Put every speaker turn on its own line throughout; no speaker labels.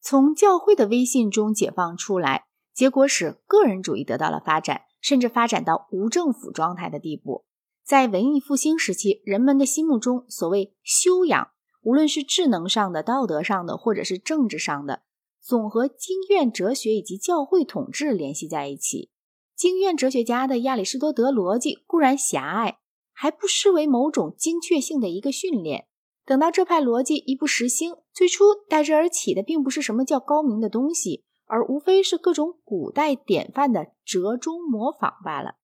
从教会的威信中解放出来，结果使个人主义得到了发展，甚至发展到无政府状态的地步。在文艺复兴时期，人们的心目中所谓修养，无论是智能上的、道德上的，或者是政治上的，总和经院哲学以及教会统治联系在一起。经院哲学家的亚里士多德逻辑固然狭隘，还不失为某种精确性的一个训练。等到这派逻辑一不实兴，最初代之而起的并不是什么叫高明的东西，而无非是各种古代典范的折中模仿罢了。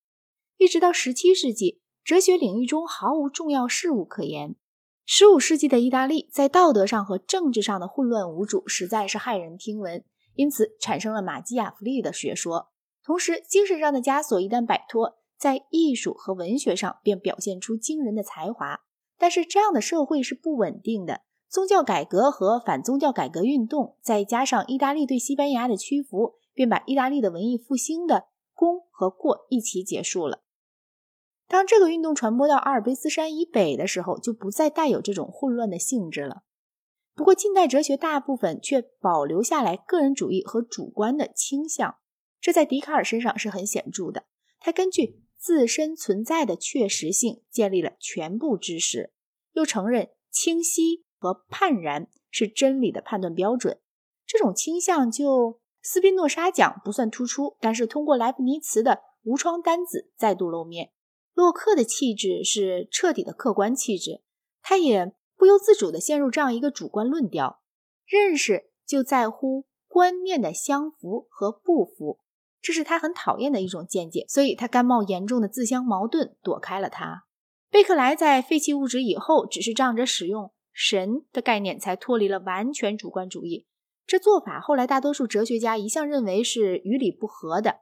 一直到十七世纪，哲学领域中毫无重要事物可言。十五世纪的意大利在道德上和政治上的混乱无主，实在是骇人听闻，因此产生了马基雅夫利的学说。同时，精神上的枷锁一旦摆脱，在艺术和文学上便表现出惊人的才华。但是这样的社会是不稳定的，宗教改革和反宗教改革运动，再加上意大利对西班牙的屈服，便把意大利的文艺复兴的功和过一起结束了。当这个运动传播到阿尔卑斯山以北的时候，就不再带有这种混乱的性质了。不过，近代哲学大部分却保留下来个人主义和主观的倾向，这在笛卡尔身上是很显著的。他根据。自身存在的确实性建立了全部知识，又承认清晰和判然是真理的判断标准。这种倾向就斯宾诺莎讲不算突出，但是通过莱布尼茨的无窗单子再度露面。洛克的气质是彻底的客观气质，他也不由自主地陷入这样一个主观论调：认识就在乎观念的相符和不符。这是他很讨厌的一种见解，所以他甘冒严重的自相矛盾，躲开了他。贝克莱在废弃物质以后，只是仗着使用神的概念，才脱离了完全主观主义。这做法后来大多数哲学家一向认为是与理不合的。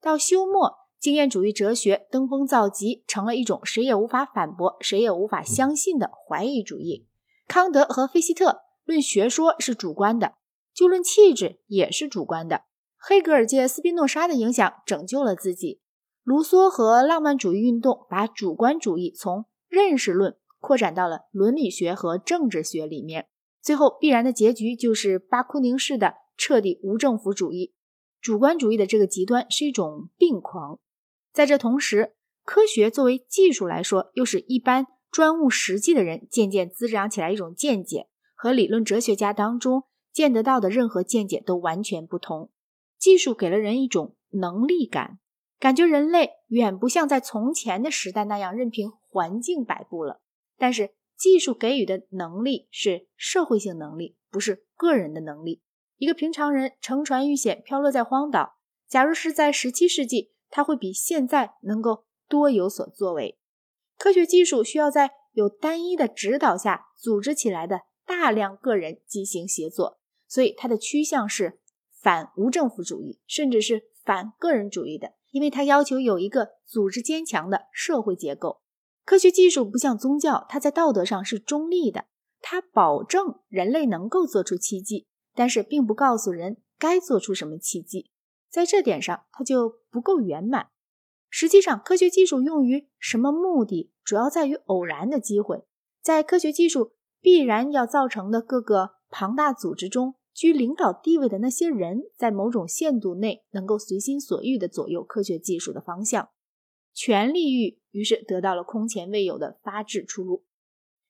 到休谟，经验主义哲学登峰造极，成了一种谁也无法反驳、谁也无法相信的怀疑主义。康德和菲希特论学说是主观的，就论气质也是主观的。黑格尔借斯宾诺莎的影响拯救了自己。卢梭和浪漫主义运动把主观主义从认识论扩展到了伦理学和政治学里面。最后必然的结局就是巴库宁式的彻底无政府主义。主观主义的这个极端是一种病狂。在这同时，科学作为技术来说，又使一般专务实际的人渐渐滋长起来一种见解，和理论哲学家当中见得到的任何见解都完全不同。技术给了人一种能力感，感觉人类远不像在从前的时代那样任凭环境摆布了。但是，技术给予的能力是社会性能力，不是个人的能力。一个平常人乘船遇险，飘落在荒岛，假如是在十七世纪，他会比现在能够多有所作为。科学技术需要在有单一的指导下组织起来的大量个人进行协作，所以它的趋向是。反无政府主义，甚至是反个人主义的，因为它要求有一个组织坚强的社会结构。科学技术不像宗教，它在道德上是中立的，它保证人类能够做出奇迹，但是并不告诉人该做出什么奇迹。在这点上，它就不够圆满。实际上，科学技术用于什么目的，主要在于偶然的机会。在科学技术必然要造成的各个庞大组织中。居领导地位的那些人，在某种限度内能够随心所欲地左右科学技术的方向，权力欲于是得到了空前未有的发 triển 出路。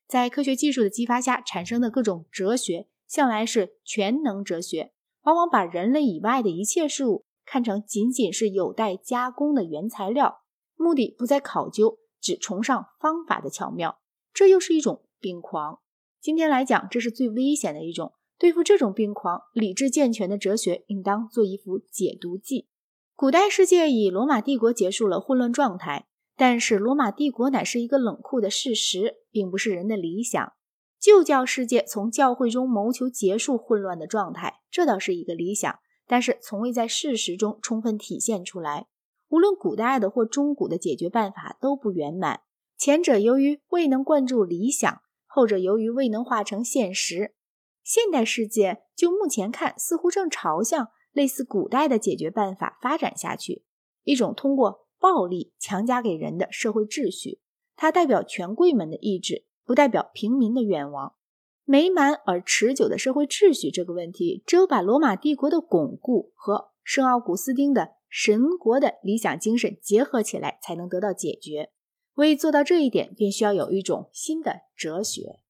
在科学技术的激发下产生的各种哲学，向来是全能哲学，往往把人类以外的一切事物看成仅仅是有待加工的原材料，目的不再考究，只崇尚方法的巧妙。这又是一种病狂。今天来讲，这是最危险的一种。对付这种病狂，理智健全的哲学应当做一副解毒剂。古代世界以罗马帝国结束了混乱状态，但是罗马帝国乃是一个冷酷的事实，并不是人的理想。旧教世界从教会中谋求结束混乱的状态，这倒是一个理想，但是从未在事实中充分体现出来。无论古代的或中古的解决办法都不圆满，前者由于未能灌注理想，后者由于未能化成现实。现代世界就目前看，似乎正朝向类似古代的解决办法发展下去，一种通过暴力强加给人的社会秩序。它代表权贵们的意志，不代表平民的愿望。美满而持久的社会秩序这个问题，只有把罗马帝国的巩固和圣奥古斯丁的神国的理想精神结合起来，才能得到解决。为做到这一点，便需要有一种新的哲学。